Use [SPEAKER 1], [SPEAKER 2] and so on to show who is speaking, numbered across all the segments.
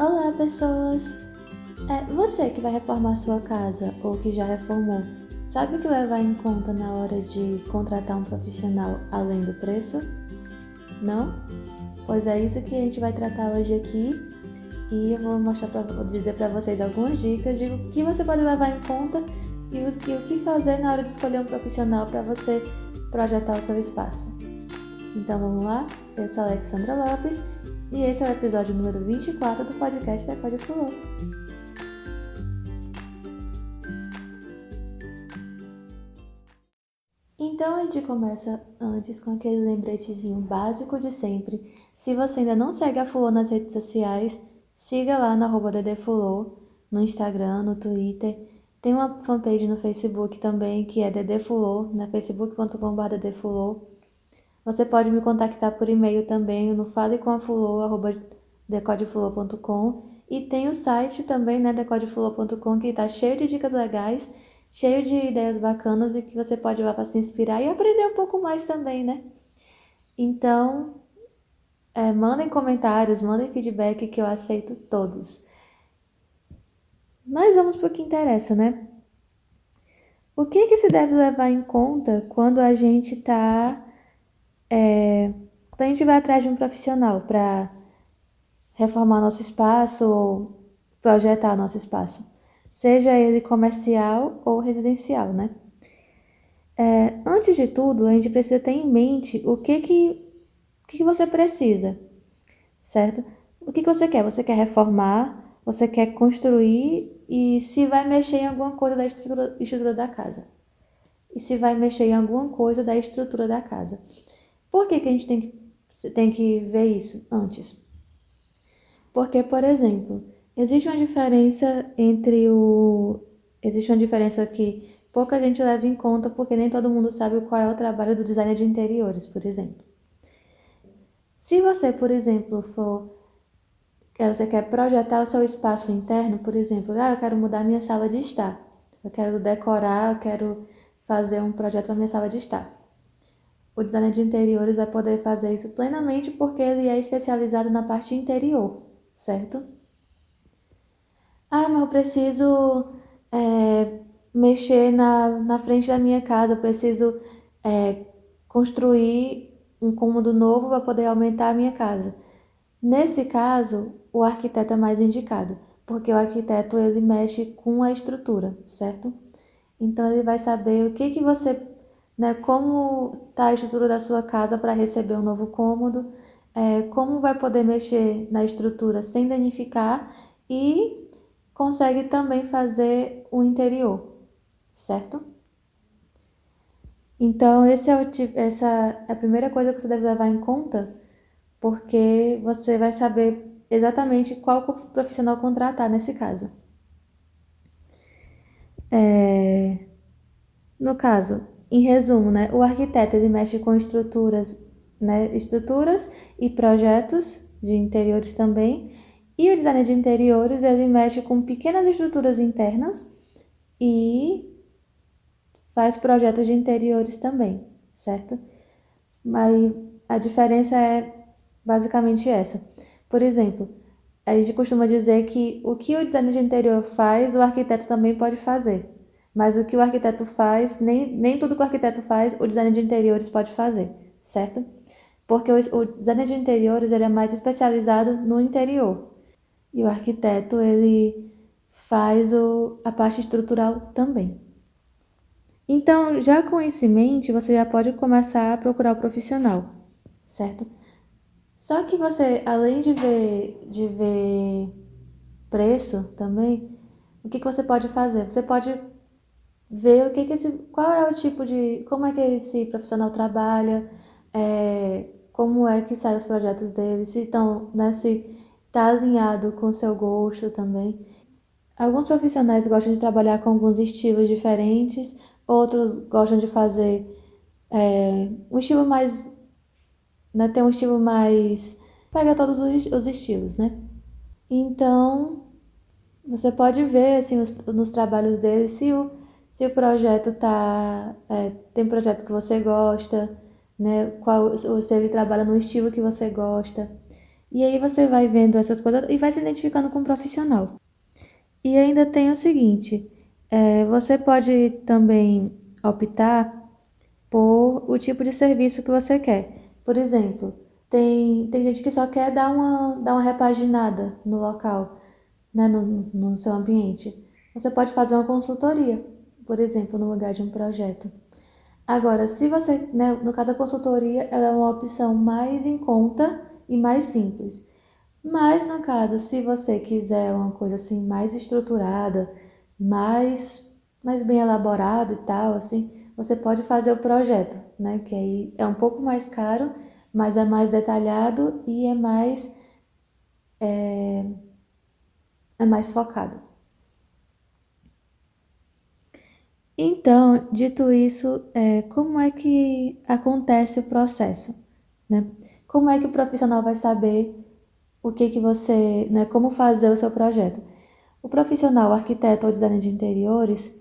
[SPEAKER 1] Olá, pessoas! É, você que vai reformar sua casa ou que já reformou, sabe o que levar em conta na hora de contratar um profissional além do preço? Não? Pois é isso que a gente vai tratar hoje aqui e eu vou mostrar pra, vou dizer para vocês algumas dicas de o que você pode levar em conta e o, e o que fazer na hora de escolher um profissional para você projetar o seu espaço. Então vamos lá? Eu sou Alexandra Lopes e esse é o episódio número 24 do podcast da Código Flow. Então a gente começa antes com aquele lembretezinho básico de sempre. Se você ainda não segue a Fulô nas redes sociais, siga lá no arroba no Instagram, no Twitter. Tem uma fanpage no Facebook também, que é ddfulô, na facebook.com.br ddfulô. Você pode me contactar por e-mail também no falecomafulô.decodefulô.com e tem o site também, né, decodefulô.com, que está cheio de dicas legais, cheio de ideias bacanas e que você pode lá para se inspirar e aprender um pouco mais também, né? Então, é, mandem comentários, mandem feedback que eu aceito todos. Mas vamos para o que interessa, né? O que, que se deve levar em conta quando a gente está é, quando a gente vai atrás de um profissional para reformar nosso espaço ou projetar nosso espaço, seja ele comercial ou residencial, né? É, antes de tudo, a gente precisa ter em mente o que que, o que, que você precisa, certo? O que, que você quer? Você quer reformar? Você quer construir? E se vai mexer em alguma coisa da estrutura, estrutura da casa? E se vai mexer em alguma coisa da estrutura da casa? Por que, que a gente tem que, tem que ver isso antes? Porque, por exemplo, existe uma diferença entre o. Existe uma diferença que pouca gente leva em conta porque nem todo mundo sabe qual é o trabalho do designer de interiores, por exemplo. Se você, por exemplo, for. Você quer projetar o seu espaço interno, por exemplo, ah, eu quero mudar minha sala de estar, eu quero decorar, eu quero fazer um projeto para minha sala de estar o designer de interiores vai poder fazer isso plenamente porque ele é especializado na parte interior, certo? Ah, mas eu preciso é, mexer na, na frente da minha casa, eu preciso é, construir um cômodo novo para poder aumentar a minha casa. Nesse caso, o arquiteto é mais indicado, porque o arquiteto ele mexe com a estrutura, certo? Então ele vai saber o que, que você né, como está a estrutura da sua casa para receber um novo cômodo, é, como vai poder mexer na estrutura sem danificar e consegue também fazer o interior, certo? Então, é o, essa é a primeira coisa que você deve levar em conta, porque você vai saber exatamente qual profissional contratar nesse caso. É, no caso, em resumo, né, o arquiteto ele mexe com estruturas, né, estruturas e projetos de interiores também, e o designer de interiores ele mexe com pequenas estruturas internas e faz projetos de interiores também, certo? Mas a diferença é basicamente essa. Por exemplo, a gente costuma dizer que o que o designer de interior faz, o arquiteto também pode fazer. Mas o que o arquiteto faz, nem, nem tudo que o arquiteto faz, o designer de interiores pode fazer, certo? Porque o, o de interiores ele é mais especializado no interior. E o arquiteto ele faz o, a parte estrutural também. Então, já com isso em mente, você já pode começar a procurar o profissional, certo? Só que você, além de ver, de ver preço também, o que, que você pode fazer? Você pode ver o que, que esse, qual é o tipo de, como é que esse profissional trabalha, é, como é que saem os projetos dele, se estão, né, se está alinhado com o seu gosto também. Alguns profissionais gostam de trabalhar com alguns estilos diferentes, outros gostam de fazer é, um estilo mais, né, ter um estilo mais, pega todos os, os estilos, né? Então, você pode ver assim nos, trabalhos dele se o se o projeto tá. É, tem projeto que você gosta, né? Qual, se trabalha no estilo que você gosta. E aí você vai vendo essas coisas e vai se identificando com o profissional. E ainda tem o seguinte: é, você pode também optar por o tipo de serviço que você quer. Por exemplo, tem, tem gente que só quer dar uma, dar uma repaginada no local, né, no, no seu ambiente. Você pode fazer uma consultoria, por exemplo, no lugar de um projeto. Agora, se você, né, no caso a consultoria, ela é uma opção mais em conta e mais simples. Mas no caso, se você quiser uma coisa assim mais estruturada, mais mais bem elaborado e tal, assim, você pode fazer o projeto, né? Que aí é um pouco mais caro, mas é mais detalhado e é mais é, é mais focado. Então, dito isso, é, como é que acontece o processo? Né? Como é que o profissional vai saber o que, que você, né, como fazer o seu projeto? O profissional, arquiteto ou designer de interiores,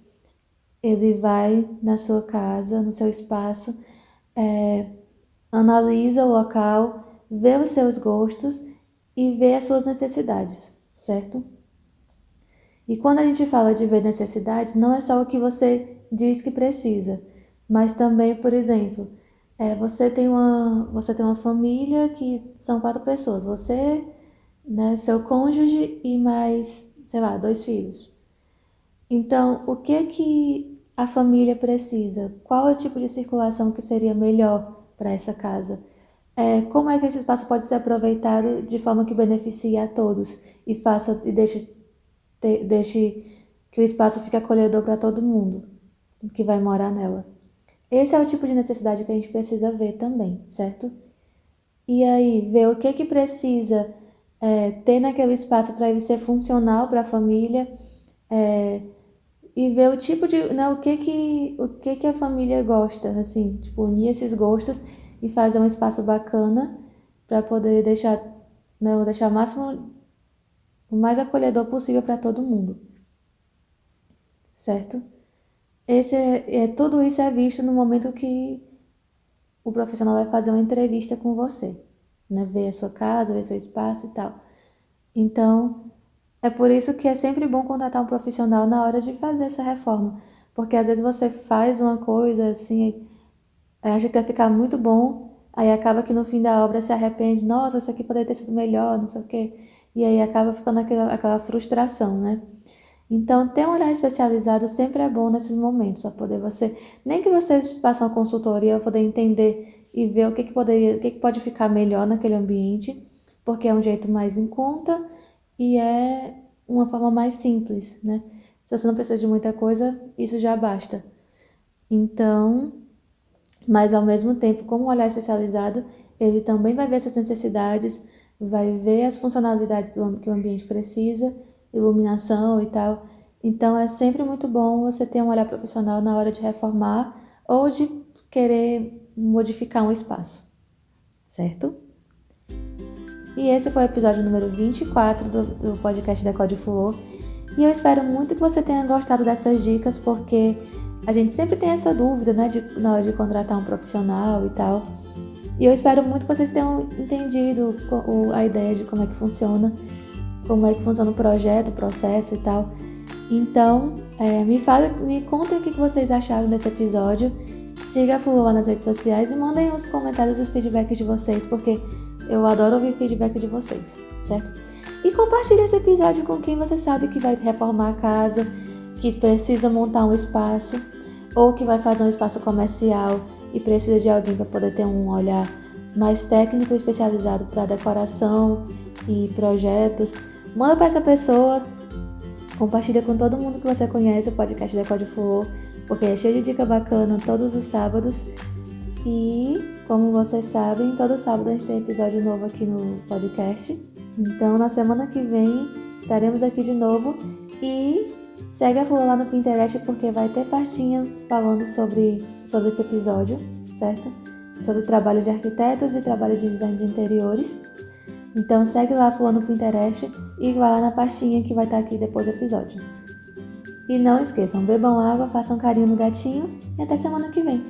[SPEAKER 1] ele vai na sua casa, no seu espaço, é, analisa o local, vê os seus gostos e vê as suas necessidades, certo? E quando a gente fala de ver necessidades, não é só o que você diz que precisa, mas também, por exemplo, é, você tem uma você tem uma família que são quatro pessoas, você, né, seu cônjuge e mais, sei lá, dois filhos. Então, o que que a família precisa? Qual é o tipo de circulação que seria melhor para essa casa? É, como é que esse espaço pode ser aproveitado de forma que beneficie a todos e faça e deixe te, deixe que o espaço fique acolhedor para todo mundo que vai morar nela. Esse é o tipo de necessidade que a gente precisa ver também, certo? E aí, ver o que que precisa é, ter naquele espaço para ele ser funcional para a família é, e ver o tipo de, né, o que que o que que a família gosta, assim, tipo unir esses gostos e fazer um espaço bacana para poder deixar, né, deixar o máximo o mais acolhedor possível para todo mundo. Certo? Esse é, é, tudo isso é visto no momento que o profissional vai fazer uma entrevista com você, né? Ver a sua casa, ver seu espaço e tal. Então, é por isso que é sempre bom contratar um profissional na hora de fazer essa reforma, porque às vezes você faz uma coisa assim, acha que vai ficar muito bom, aí acaba que no fim da obra se arrepende, nossa, isso aqui poderia ter sido melhor, não sei o quê. E aí acaba ficando aquela, aquela frustração, né? Então, ter um olhar especializado sempre é bom nesses momentos, para poder você, nem que você faça uma consultoria, poder entender e ver o que, que, poderia, o que, que pode ficar melhor naquele ambiente, porque é um jeito mais em conta e é uma forma mais simples, né? Se você não precisa de muita coisa, isso já basta. Então, mas ao mesmo tempo, como um olhar especializado, ele também vai ver essas necessidades, vai ver as funcionalidades que o ambiente precisa, iluminação e tal. Então é sempre muito bom você ter um olhar profissional na hora de reformar ou de querer modificar um espaço, certo? E esse foi o episódio número 24 do, do podcast da Code Flor. E eu espero muito que você tenha gostado dessas dicas, porque a gente sempre tem essa dúvida, né, de, na hora de contratar um profissional e tal. E eu espero muito que vocês tenham entendido a ideia de como é que funciona, como é que funciona o projeto, o processo e tal. Então, é, me fala, me contem o que vocês acharam desse episódio. Siga a Fulô nas redes sociais e mandem os comentários e os feedbacks de vocês, porque eu adoro ouvir feedback de vocês, certo? E compartilhe esse episódio com quem você sabe que vai reformar a casa, que precisa montar um espaço ou que vai fazer um espaço comercial e precisa de alguém para poder ter um olhar mais técnico especializado para decoração e projetos, manda para essa pessoa, compartilha com todo mundo que você conhece o podcast da Code Flow, porque é cheio de dica bacana todos os sábados. E, como vocês sabem, todo sábado a gente tem episódio novo aqui no podcast. Então, na semana que vem, estaremos aqui de novo e segue a Flow lá no Pinterest porque vai ter partinha falando sobre, sobre esse episódio certo? Sobre trabalho de arquitetos e trabalho de design de interiores. Então segue lá fulano Pinterest e vai lá na pastinha que vai estar aqui depois do episódio. E não esqueçam, bebam água, façam carinho no gatinho e até semana que vem.